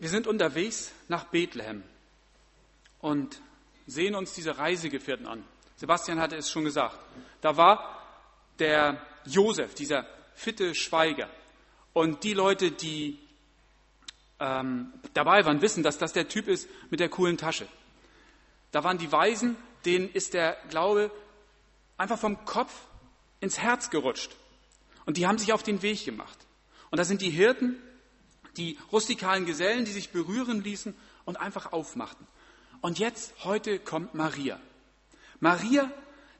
Wir sind unterwegs nach Bethlehem und sehen uns diese Reisegefährten an. Sebastian hatte es schon gesagt. Da war der Josef, dieser fitte Schweiger. Und die Leute, die ähm, dabei waren, wissen, dass das der Typ ist mit der coolen Tasche. Da waren die Weisen, denen ist der Glaube einfach vom Kopf ins Herz gerutscht. Und die haben sich auf den Weg gemacht. Und da sind die Hirten, die rustikalen Gesellen, die sich berühren ließen und einfach aufmachten. Und jetzt, heute kommt Maria. Maria,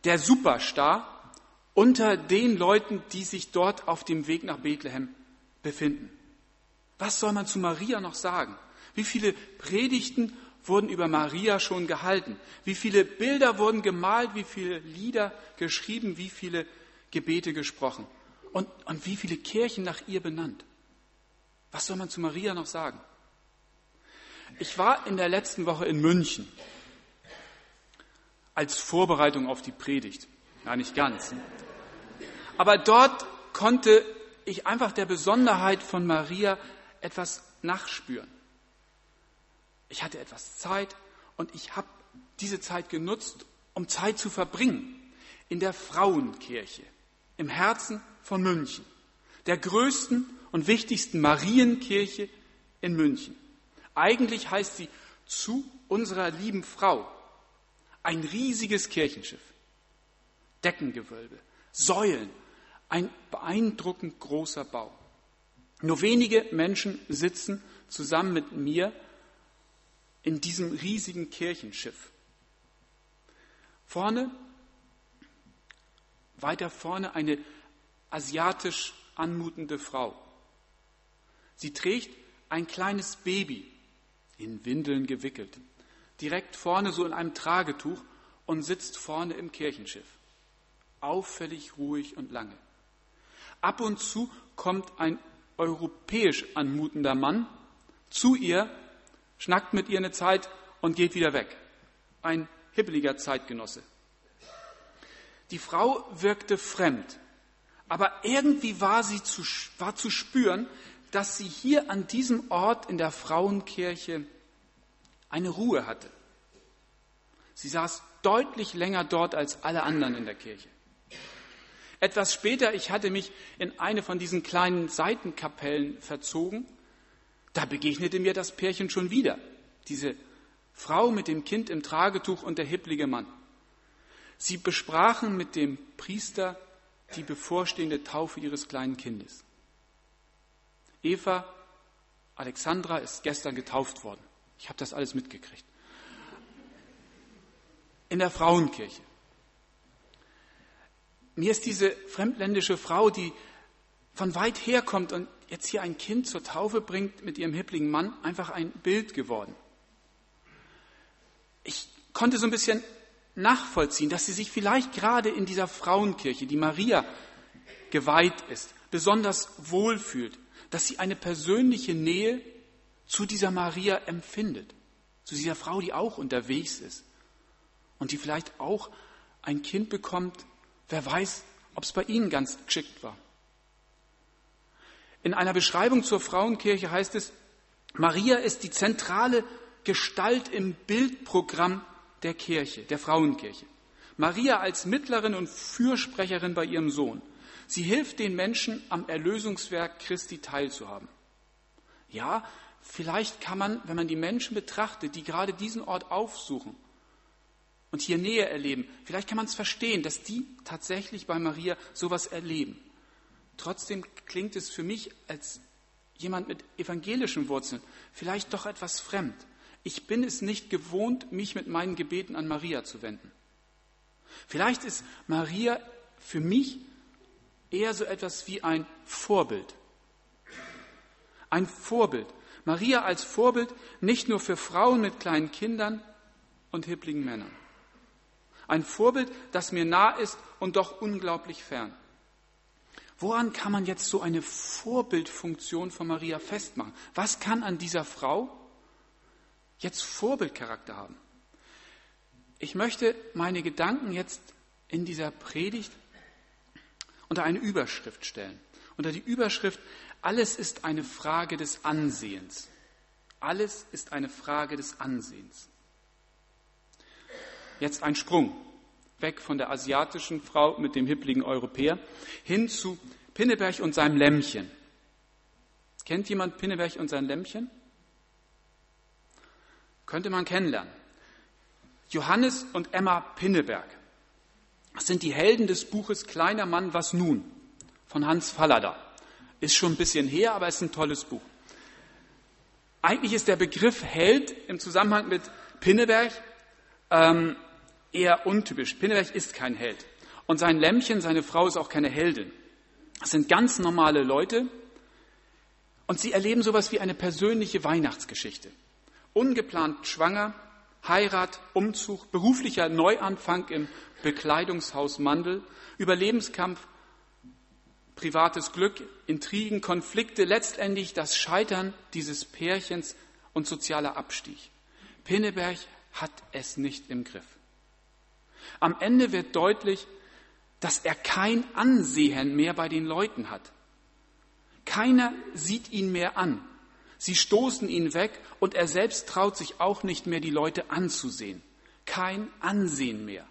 der Superstar unter den Leuten, die sich dort auf dem Weg nach Bethlehem befinden. Was soll man zu Maria noch sagen? Wie viele Predigten wurden über Maria schon gehalten? Wie viele Bilder wurden gemalt? Wie viele Lieder geschrieben? Wie viele Gebete gesprochen? Und, und wie viele Kirchen nach ihr benannt? Was soll man zu Maria noch sagen? Ich war in der letzten Woche in München als Vorbereitung auf die Predigt. Ja, nicht ganz. Aber dort konnte ich einfach der Besonderheit von Maria etwas nachspüren. Ich hatte etwas Zeit und ich habe diese Zeit genutzt, um Zeit zu verbringen in der Frauenkirche im Herzen von München, der größten und wichtigsten Marienkirche in München. Eigentlich heißt sie zu unserer lieben Frau. Ein riesiges Kirchenschiff, Deckengewölbe, Säulen, ein beeindruckend großer Bau. Nur wenige Menschen sitzen zusammen mit mir in diesem riesigen Kirchenschiff. Vorne, weiter vorne eine asiatisch anmutende Frau. Sie trägt ein kleines Baby in Windeln gewickelt, direkt vorne so in einem Tragetuch und sitzt vorne im Kirchenschiff. Auffällig ruhig und lange. Ab und zu kommt ein europäisch anmutender Mann zu ihr, schnackt mit ihr eine Zeit und geht wieder weg. Ein hippeliger Zeitgenosse. Die Frau wirkte fremd, aber irgendwie war sie zu, war zu spüren, dass sie hier an diesem Ort in der Frauenkirche eine Ruhe hatte. Sie saß deutlich länger dort als alle anderen in der Kirche. Etwas später, ich hatte mich in eine von diesen kleinen Seitenkapellen verzogen, da begegnete mir das Pärchen schon wieder, diese Frau mit dem Kind im Tragetuch und der hipplige Mann. Sie besprachen mit dem Priester die bevorstehende Taufe ihres kleinen Kindes. Eva Alexandra ist gestern getauft worden. Ich habe das alles mitgekriegt. In der Frauenkirche. Mir ist diese fremdländische Frau, die von weit her kommt und jetzt hier ein Kind zur Taufe bringt mit ihrem hippligen Mann, einfach ein Bild geworden. Ich konnte so ein bisschen nachvollziehen, dass sie sich vielleicht gerade in dieser Frauenkirche, die Maria geweiht ist, besonders wohlfühlt, dass sie eine persönliche Nähe zu dieser Maria empfindet, zu dieser Frau, die auch unterwegs ist und die vielleicht auch ein Kind bekommt, wer weiß, ob es bei ihnen ganz geschickt war. In einer Beschreibung zur Frauenkirche heißt es, Maria ist die zentrale Gestalt im Bildprogramm der Kirche, der Frauenkirche. Maria als Mittlerin und Fürsprecherin bei ihrem Sohn. Sie hilft den Menschen, am Erlösungswerk Christi teilzuhaben. Ja, vielleicht kann man, wenn man die Menschen betrachtet, die gerade diesen Ort aufsuchen und hier Nähe erleben, vielleicht kann man es verstehen, dass die tatsächlich bei Maria sowas erleben. Trotzdem klingt es für mich als jemand mit evangelischen Wurzeln vielleicht doch etwas fremd. Ich bin es nicht gewohnt, mich mit meinen Gebeten an Maria zu wenden. Vielleicht ist Maria für mich eher so etwas wie ein Vorbild. Ein Vorbild. Maria als Vorbild nicht nur für Frauen mit kleinen Kindern und hippligen Männern. Ein Vorbild, das mir nah ist und doch unglaublich fern. Woran kann man jetzt so eine Vorbildfunktion von Maria festmachen? Was kann an dieser Frau jetzt Vorbildcharakter haben. Ich möchte meine Gedanken jetzt in dieser Predigt unter eine Überschrift stellen. Unter die Überschrift, alles ist eine Frage des Ansehens. Alles ist eine Frage des Ansehens. Jetzt ein Sprung weg von der asiatischen Frau mit dem hippligen Europäer hin zu Pinneberg und seinem Lämmchen. Kennt jemand Pinneberg und sein Lämmchen? Könnte man kennenlernen. Johannes und Emma Pinneberg. Das sind die Helden des Buches Kleiner Mann, was nun? von Hans Fallada. Ist schon ein bisschen her, aber es ist ein tolles Buch. Eigentlich ist der Begriff Held im Zusammenhang mit Pinneberg ähm, eher untypisch. Pinneberg ist kein Held. Und sein Lämmchen, seine Frau ist auch keine Heldin. Das sind ganz normale Leute. Und sie erleben sowas wie eine persönliche Weihnachtsgeschichte. Ungeplant schwanger, Heirat, Umzug, beruflicher Neuanfang im Bekleidungshaus Mandel, Überlebenskampf, privates Glück, Intrigen, Konflikte, letztendlich das Scheitern dieses Pärchens und sozialer Abstieg. Pinneberg hat es nicht im Griff. Am Ende wird deutlich, dass er kein Ansehen mehr bei den Leuten hat. Keiner sieht ihn mehr an. Sie stoßen ihn weg und er selbst traut sich auch nicht mehr, die Leute anzusehen. Kein Ansehen mehr.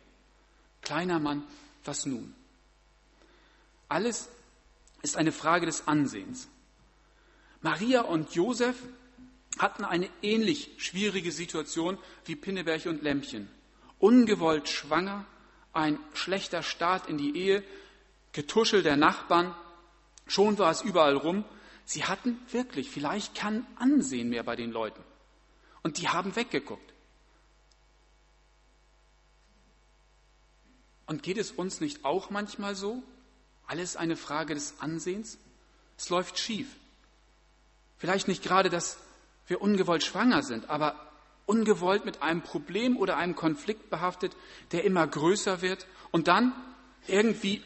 Kleiner Mann, was nun? Alles ist eine Frage des Ansehens. Maria und Josef hatten eine ähnlich schwierige Situation wie Pinneberg und Lämpchen. Ungewollt schwanger, ein schlechter Start in die Ehe, Getuschel der Nachbarn, schon war es überall rum Sie hatten wirklich vielleicht kein Ansehen mehr bei den Leuten. Und die haben weggeguckt. Und geht es uns nicht auch manchmal so? Alles eine Frage des Ansehens? Es läuft schief. Vielleicht nicht gerade, dass wir ungewollt schwanger sind, aber ungewollt mit einem Problem oder einem Konflikt behaftet, der immer größer wird. Und dann irgendwie,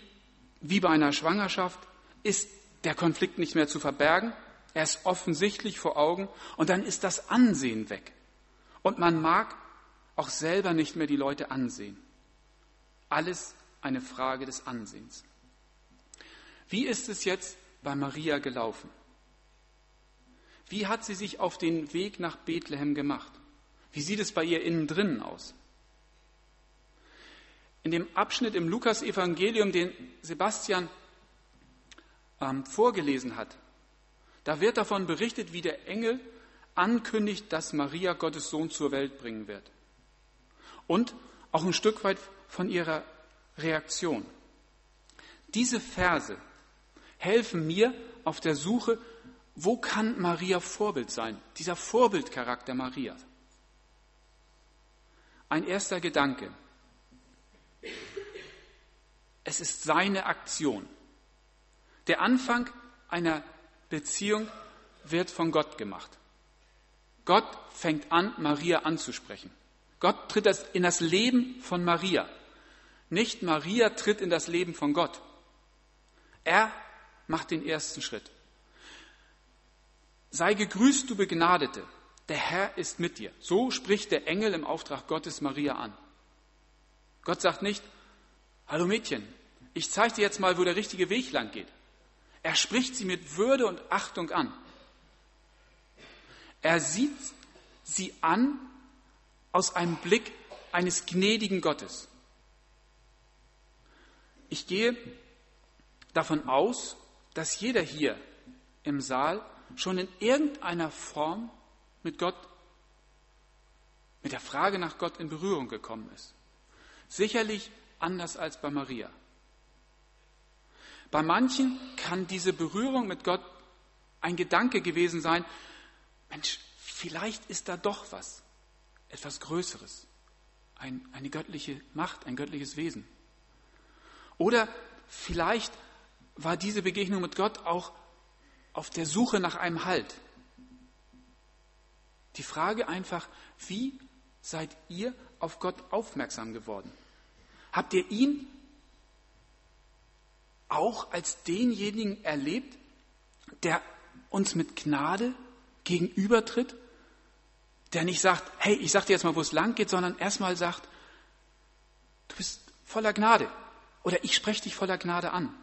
wie bei einer Schwangerschaft, ist der Konflikt nicht mehr zu verbergen. Er ist offensichtlich vor Augen und dann ist das Ansehen weg. Und man mag auch selber nicht mehr die Leute ansehen. Alles eine Frage des Ansehens. Wie ist es jetzt bei Maria gelaufen? Wie hat sie sich auf den Weg nach Bethlehem gemacht? Wie sieht es bei ihr innen drinnen aus? In dem Abschnitt im Lukas-Evangelium, den Sebastian ähm, vorgelesen hat, da wird davon berichtet, wie der Engel ankündigt, dass Maria Gottes Sohn zur Welt bringen wird. Und auch ein Stück weit von ihrer Reaktion. Diese Verse helfen mir auf der Suche, wo kann Maria Vorbild sein? Dieser Vorbildcharakter Maria. Ein erster Gedanke. Es ist seine Aktion. Der Anfang einer Beziehung wird von Gott gemacht. Gott fängt an, Maria anzusprechen. Gott tritt in das Leben von Maria. Nicht Maria tritt in das Leben von Gott. Er macht den ersten Schritt. Sei gegrüßt, du Begnadete. Der Herr ist mit dir. So spricht der Engel im Auftrag Gottes Maria an. Gott sagt nicht, hallo Mädchen, ich zeige dir jetzt mal, wo der richtige Weg lang geht. Er spricht sie mit Würde und Achtung an. Er sieht sie an aus einem Blick eines gnädigen Gottes. Ich gehe davon aus, dass jeder hier im Saal schon in irgendeiner Form mit Gott, mit der Frage nach Gott in Berührung gekommen ist. Sicherlich anders als bei Maria. Bei manchen kann diese Berührung mit Gott ein Gedanke gewesen sein, Mensch, vielleicht ist da doch was, etwas Größeres, ein, eine göttliche Macht, ein göttliches Wesen. Oder vielleicht war diese Begegnung mit Gott auch auf der Suche nach einem Halt. Die Frage einfach, wie seid ihr auf Gott aufmerksam geworden? Habt ihr ihn auch als denjenigen erlebt, der uns mit Gnade gegenübertritt, der nicht sagt, hey, ich sag dir jetzt mal, wo es lang geht, sondern erstmal sagt, du bist voller Gnade oder ich spreche dich voller Gnade an.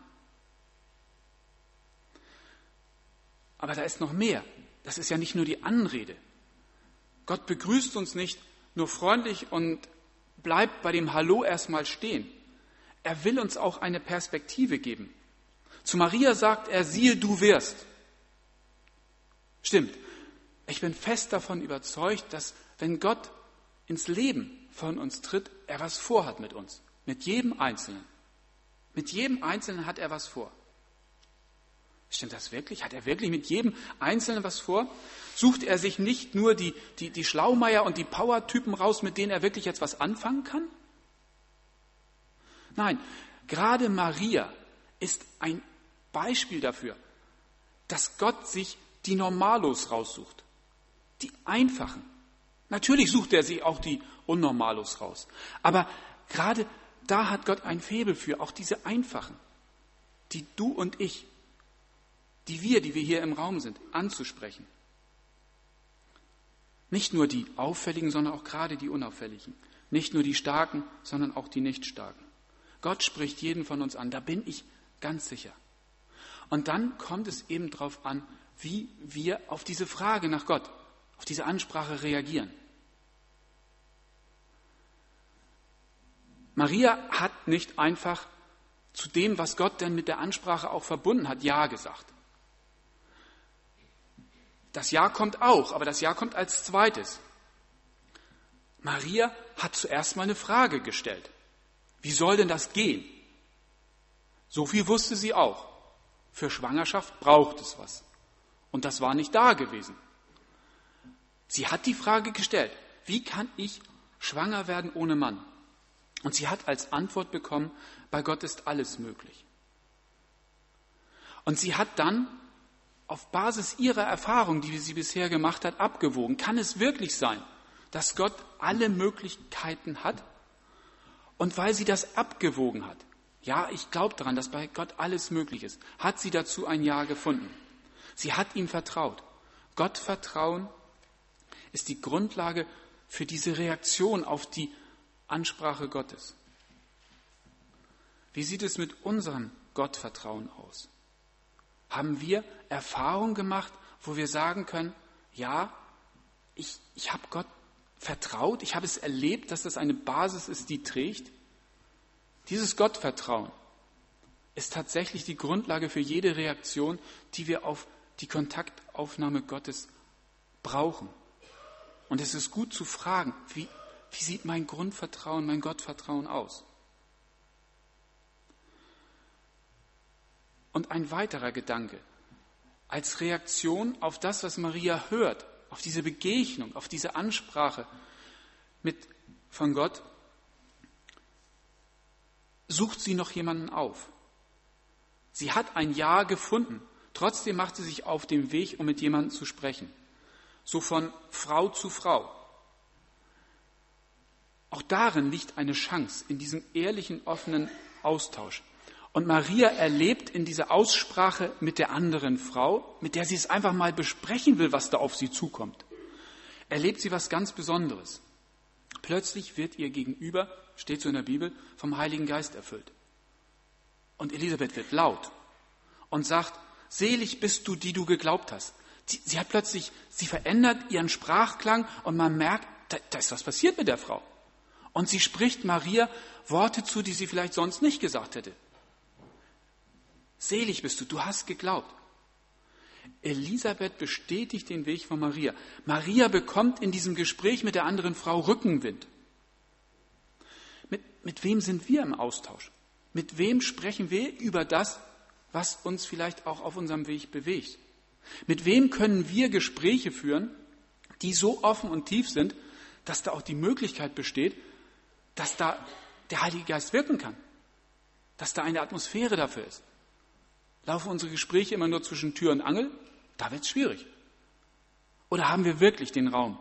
Aber da ist noch mehr. Das ist ja nicht nur die Anrede. Gott begrüßt uns nicht nur freundlich und bleibt bei dem Hallo erstmal stehen. Er will uns auch eine Perspektive geben. Zu Maria sagt er, siehe, du wirst. Stimmt. Ich bin fest davon überzeugt, dass wenn Gott ins Leben von uns tritt, er was vorhat mit uns. Mit jedem Einzelnen. Mit jedem Einzelnen hat er was vor. Stimmt das wirklich? Hat er wirklich mit jedem Einzelnen was vor? Sucht er sich nicht nur die, die, die Schlaumeier und die Power-Typen raus, mit denen er wirklich jetzt was anfangen kann? Nein, gerade Maria ist ein Beispiel dafür, dass Gott sich die Normalos raussucht. Die einfachen. Natürlich sucht er sich auch die Unnormalos raus. Aber gerade da hat Gott ein Febel für, auch diese einfachen, die du und ich die wir, die wir hier im Raum sind, anzusprechen. Nicht nur die Auffälligen, sondern auch gerade die Unauffälligen. Nicht nur die Starken, sondern auch die Nichtstarken. Gott spricht jeden von uns an, da bin ich ganz sicher. Und dann kommt es eben darauf an, wie wir auf diese Frage nach Gott, auf diese Ansprache reagieren. Maria hat nicht einfach zu dem, was Gott denn mit der Ansprache auch verbunden hat, Ja gesagt. Das Ja kommt auch, aber das Ja kommt als zweites. Maria hat zuerst mal eine Frage gestellt. Wie soll denn das gehen? So viel wusste sie auch. Für Schwangerschaft braucht es was. Und das war nicht da gewesen. Sie hat die Frage gestellt, wie kann ich schwanger werden ohne Mann? Und sie hat als Antwort bekommen, bei Gott ist alles möglich. Und sie hat dann auf Basis ihrer Erfahrung, die sie bisher gemacht hat, abgewogen. Kann es wirklich sein, dass Gott alle Möglichkeiten hat? Und weil sie das abgewogen hat, ja, ich glaube daran, dass bei Gott alles möglich ist, hat sie dazu ein Ja gefunden. Sie hat ihm vertraut. Gott vertrauen ist die Grundlage für diese Reaktion auf die Ansprache Gottes. Wie sieht es mit unserem Gottvertrauen aus? Haben wir Erfahrungen gemacht, wo wir sagen können, ja, ich, ich habe Gott vertraut, ich habe es erlebt, dass das eine Basis ist, die trägt? Dieses Gottvertrauen ist tatsächlich die Grundlage für jede Reaktion, die wir auf die Kontaktaufnahme Gottes brauchen. Und es ist gut zu fragen, wie, wie sieht mein Grundvertrauen, mein Gottvertrauen aus? Und ein weiterer Gedanke. Als Reaktion auf das, was Maria hört, auf diese Begegnung, auf diese Ansprache mit, von Gott, sucht sie noch jemanden auf. Sie hat ein Ja gefunden. Trotzdem macht sie sich auf den Weg, um mit jemandem zu sprechen. So von Frau zu Frau. Auch darin liegt eine Chance, in diesem ehrlichen, offenen Austausch. Und Maria erlebt in dieser Aussprache mit der anderen Frau, mit der sie es einfach mal besprechen will, was da auf sie zukommt, erlebt sie was ganz Besonderes. Plötzlich wird ihr gegenüber, steht so in der Bibel, vom Heiligen Geist erfüllt. Und Elisabeth wird laut und sagt, selig bist du, die du geglaubt hast. Sie, sie hat plötzlich, sie verändert ihren Sprachklang und man merkt, da, da ist was passiert mit der Frau. Und sie spricht Maria Worte zu, die sie vielleicht sonst nicht gesagt hätte. Selig bist du, du hast geglaubt. Elisabeth bestätigt den Weg von Maria. Maria bekommt in diesem Gespräch mit der anderen Frau Rückenwind. Mit, mit wem sind wir im Austausch? Mit wem sprechen wir über das, was uns vielleicht auch auf unserem Weg bewegt? Mit wem können wir Gespräche führen, die so offen und tief sind, dass da auch die Möglichkeit besteht, dass da der Heilige Geist wirken kann, dass da eine Atmosphäre dafür ist. Laufen unsere Gespräche immer nur zwischen Tür und Angel? Da wird es schwierig. Oder haben wir wirklich den Raum,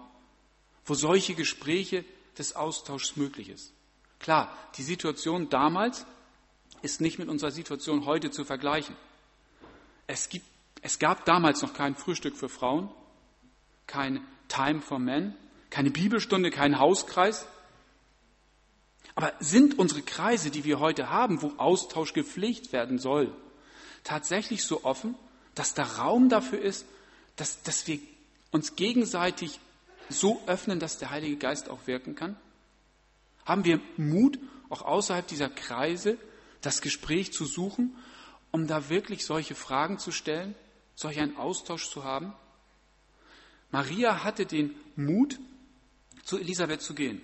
wo solche Gespräche des Austauschs möglich ist? Klar, die Situation damals ist nicht mit unserer Situation heute zu vergleichen. Es, gibt, es gab damals noch kein Frühstück für Frauen, kein Time for Men, keine Bibelstunde, kein Hauskreis. Aber sind unsere Kreise, die wir heute haben, wo Austausch gepflegt werden soll, tatsächlich so offen, dass da Raum dafür ist, dass, dass wir uns gegenseitig so öffnen, dass der Heilige Geist auch wirken kann? Haben wir Mut, auch außerhalb dieser Kreise das Gespräch zu suchen, um da wirklich solche Fragen zu stellen, solch einen Austausch zu haben? Maria hatte den Mut, zu Elisabeth zu gehen.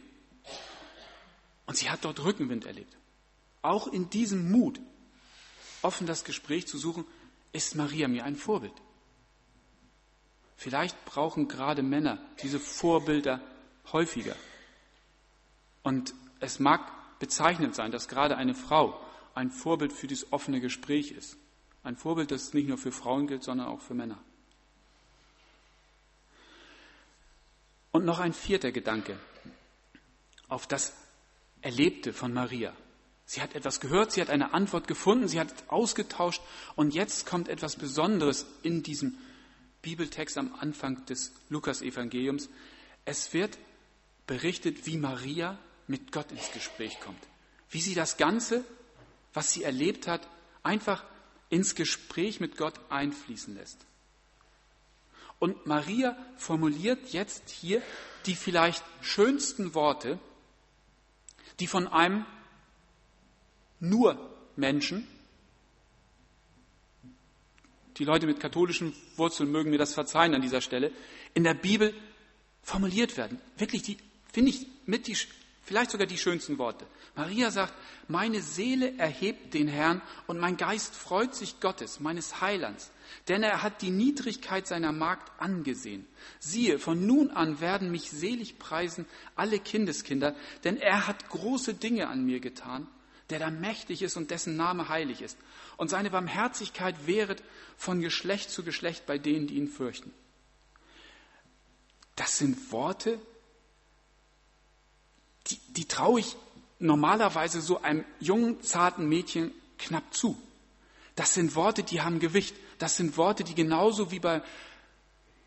Und sie hat dort Rückenwind erlebt. Auch in diesem Mut, offen das Gespräch zu suchen, ist Maria mir ein Vorbild. Vielleicht brauchen gerade Männer diese Vorbilder häufiger. Und es mag bezeichnend sein, dass gerade eine Frau ein Vorbild für dieses offene Gespräch ist. Ein Vorbild, das nicht nur für Frauen gilt, sondern auch für Männer. Und noch ein vierter Gedanke auf das Erlebte von Maria. Sie hat etwas gehört, sie hat eine Antwort gefunden, sie hat ausgetauscht und jetzt kommt etwas Besonderes in diesem Bibeltext am Anfang des Lukas-Evangeliums. Es wird berichtet, wie Maria mit Gott ins Gespräch kommt. Wie sie das Ganze, was sie erlebt hat, einfach ins Gespräch mit Gott einfließen lässt. Und Maria formuliert jetzt hier die vielleicht schönsten Worte, die von einem nur Menschen, die Leute mit katholischen Wurzeln mögen mir das verzeihen an dieser Stelle, in der Bibel formuliert werden. Wirklich, die finde ich mit die Vielleicht sogar die schönsten Worte. Maria sagt, meine Seele erhebt den Herrn und mein Geist freut sich Gottes, meines Heilands, denn er hat die Niedrigkeit seiner Magd angesehen. Siehe, von nun an werden mich selig preisen alle Kindeskinder, denn er hat große Dinge an mir getan, der da mächtig ist und dessen Name heilig ist. Und seine Barmherzigkeit währet von Geschlecht zu Geschlecht bei denen, die ihn fürchten. Das sind Worte, die, die traue ich normalerweise so einem jungen, zarten Mädchen knapp zu. Das sind Worte, die haben Gewicht. Das sind Worte, die genauso wie bei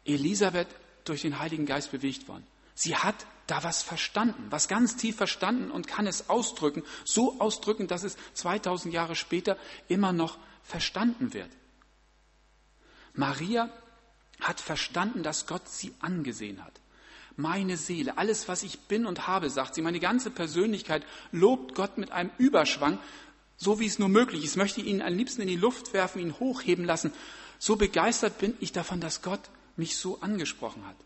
Elisabeth durch den Heiligen Geist bewegt waren. Sie hat da was verstanden, was ganz tief verstanden und kann es ausdrücken, so ausdrücken, dass es 2000 Jahre später immer noch verstanden wird. Maria hat verstanden, dass Gott sie angesehen hat meine Seele, alles, was ich bin und habe, sagt sie, meine ganze Persönlichkeit lobt Gott mit einem Überschwang, so wie es nur möglich ist. Ich möchte ihn am liebsten in die Luft werfen, ihn hochheben lassen. So begeistert bin ich davon, dass Gott mich so angesprochen hat.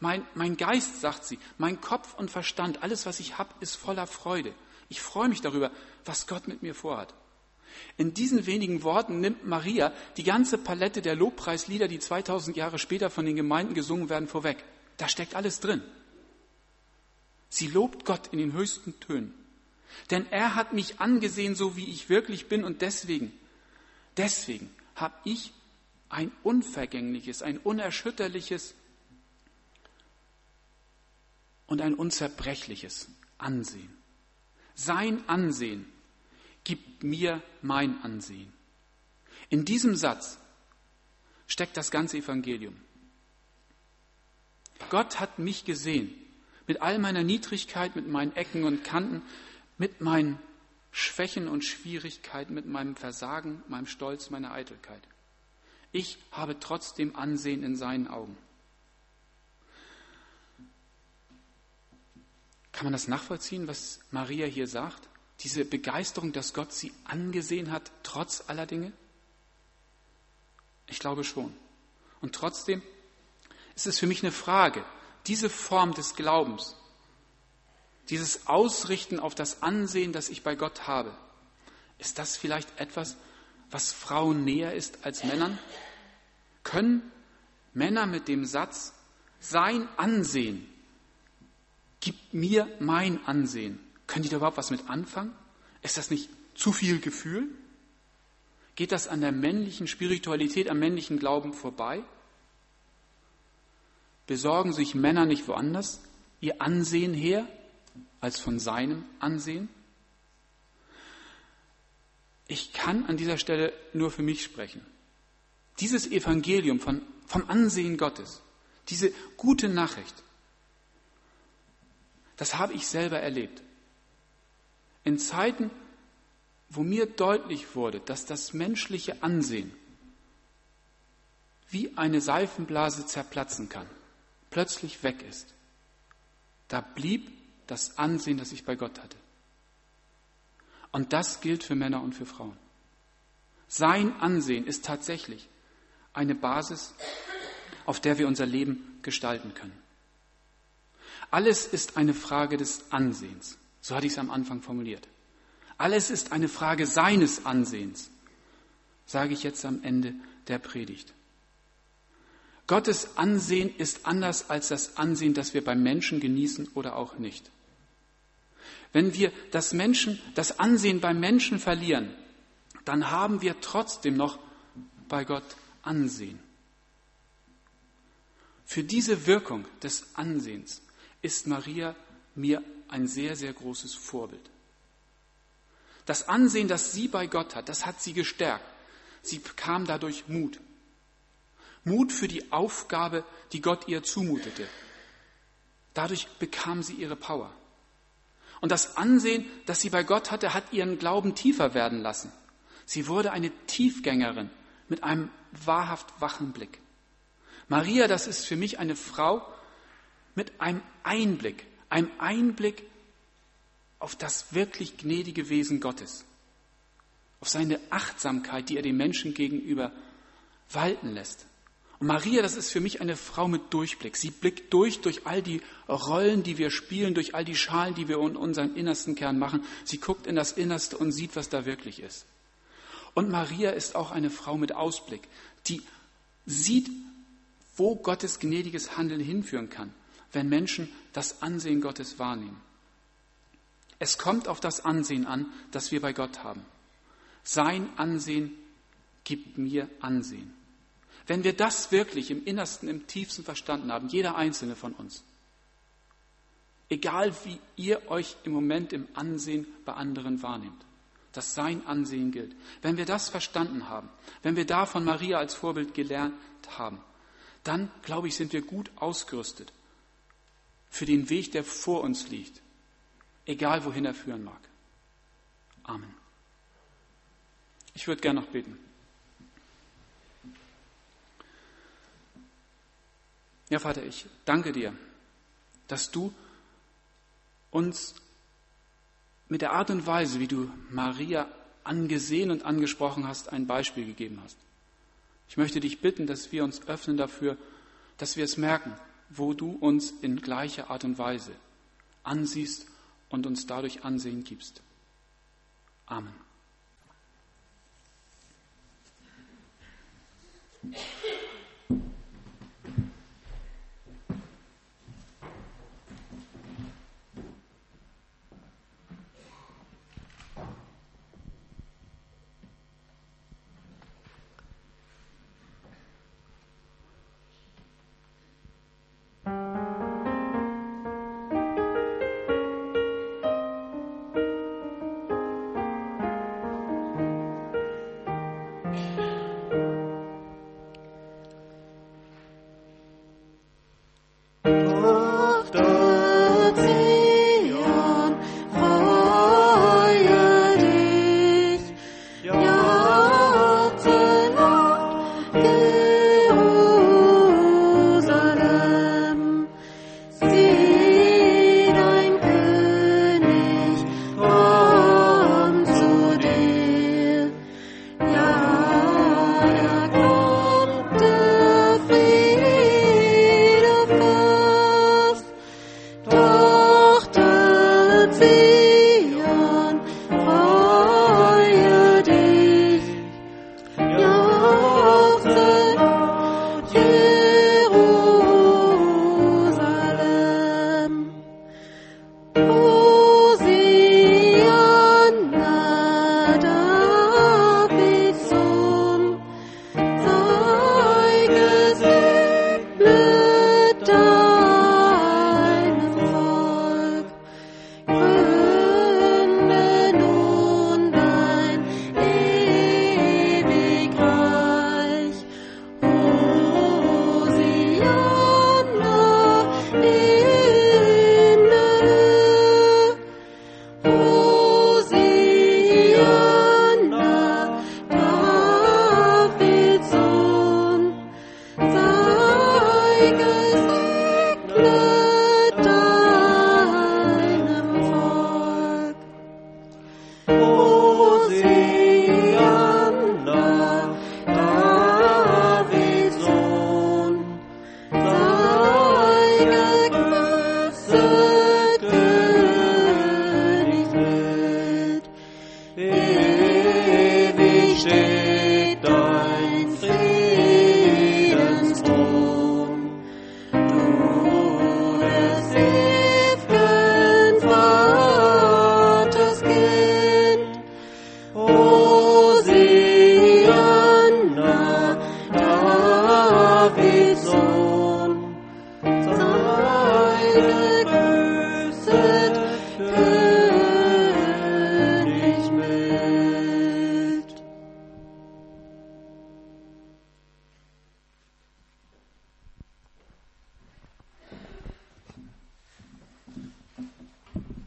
Mein, mein Geist, sagt sie, mein Kopf und Verstand, alles, was ich habe, ist voller Freude. Ich freue mich darüber, was Gott mit mir vorhat. In diesen wenigen Worten nimmt Maria die ganze Palette der Lobpreislieder, die 2000 Jahre später von den Gemeinden gesungen werden, vorweg. Da steckt alles drin. Sie lobt Gott in den höchsten Tönen. Denn er hat mich angesehen, so wie ich wirklich bin und deswegen, deswegen habe ich ein unvergängliches, ein unerschütterliches und ein unzerbrechliches Ansehen. Sein Ansehen gibt mir mein Ansehen. In diesem Satz steckt das ganze Evangelium. Gott hat mich gesehen, mit all meiner Niedrigkeit, mit meinen Ecken und Kanten, mit meinen Schwächen und Schwierigkeiten, mit meinem Versagen, meinem Stolz, meiner Eitelkeit. Ich habe trotzdem Ansehen in seinen Augen. Kann man das nachvollziehen, was Maria hier sagt? Diese Begeisterung, dass Gott sie angesehen hat, trotz aller Dinge? Ich glaube schon. Und trotzdem ist es für mich eine Frage, diese Form des Glaubens, dieses Ausrichten auf das Ansehen, das ich bei Gott habe, ist das vielleicht etwas, was Frauen näher ist als Männern? Können Männer mit dem Satz, sein Ansehen gibt mir mein Ansehen, können die da überhaupt was mit anfangen? Ist das nicht zu viel Gefühl? Geht das an der männlichen Spiritualität, am männlichen Glauben vorbei? Besorgen sich Männer nicht woanders ihr Ansehen her als von seinem Ansehen? Ich kann an dieser Stelle nur für mich sprechen. Dieses Evangelium von, vom Ansehen Gottes, diese gute Nachricht, das habe ich selber erlebt. In Zeiten, wo mir deutlich wurde, dass das menschliche Ansehen wie eine Seifenblase zerplatzen kann plötzlich weg ist. da blieb das Ansehen, das ich bei Gott hatte. Und das gilt für Männer und für Frauen. Sein Ansehen ist tatsächlich eine Basis, auf der wir unser Leben gestalten können. Alles ist eine Frage des Ansehens. So hatte ich es am Anfang formuliert. Alles ist eine Frage seines Ansehens, sage ich jetzt am Ende der Predigt. Gottes Ansehen ist anders als das Ansehen, das wir beim Menschen genießen oder auch nicht. Wenn wir das, Menschen, das Ansehen beim Menschen verlieren, dann haben wir trotzdem noch bei Gott Ansehen. Für diese Wirkung des Ansehens ist Maria mir ein sehr, sehr großes Vorbild. Das Ansehen, das sie bei Gott hat, das hat sie gestärkt. Sie bekam dadurch Mut. Mut für die Aufgabe, die Gott ihr zumutete. Dadurch bekam sie ihre Power. Und das Ansehen, das sie bei Gott hatte, hat ihren Glauben tiefer werden lassen. Sie wurde eine Tiefgängerin mit einem wahrhaft wachen Blick. Maria, das ist für mich eine Frau mit einem Einblick, einem Einblick auf das wirklich gnädige Wesen Gottes, auf seine Achtsamkeit, die er den Menschen gegenüber walten lässt. Und Maria, das ist für mich eine Frau mit Durchblick. Sie blickt durch, durch all die Rollen, die wir spielen, durch all die Schalen, die wir in unserem innersten Kern machen. Sie guckt in das Innerste und sieht, was da wirklich ist. Und Maria ist auch eine Frau mit Ausblick, die sieht, wo Gottes gnädiges Handeln hinführen kann, wenn Menschen das Ansehen Gottes wahrnehmen. Es kommt auf das Ansehen an, das wir bei Gott haben. Sein Ansehen gibt mir Ansehen. Wenn wir das wirklich im Innersten, im tiefsten verstanden haben, jeder einzelne von uns, egal wie ihr euch im Moment im Ansehen bei anderen wahrnehmt, dass sein Ansehen gilt. Wenn wir das verstanden haben, wenn wir da von Maria als Vorbild gelernt haben, dann, glaube ich, sind wir gut ausgerüstet für den Weg, der vor uns liegt, egal wohin er führen mag. Amen. Ich würde gerne noch beten. Ja, Vater, ich danke dir, dass du uns mit der Art und Weise, wie du Maria angesehen und angesprochen hast, ein Beispiel gegeben hast. Ich möchte dich bitten, dass wir uns öffnen dafür, dass wir es merken, wo du uns in gleicher Art und Weise ansiehst und uns dadurch Ansehen gibst. Amen.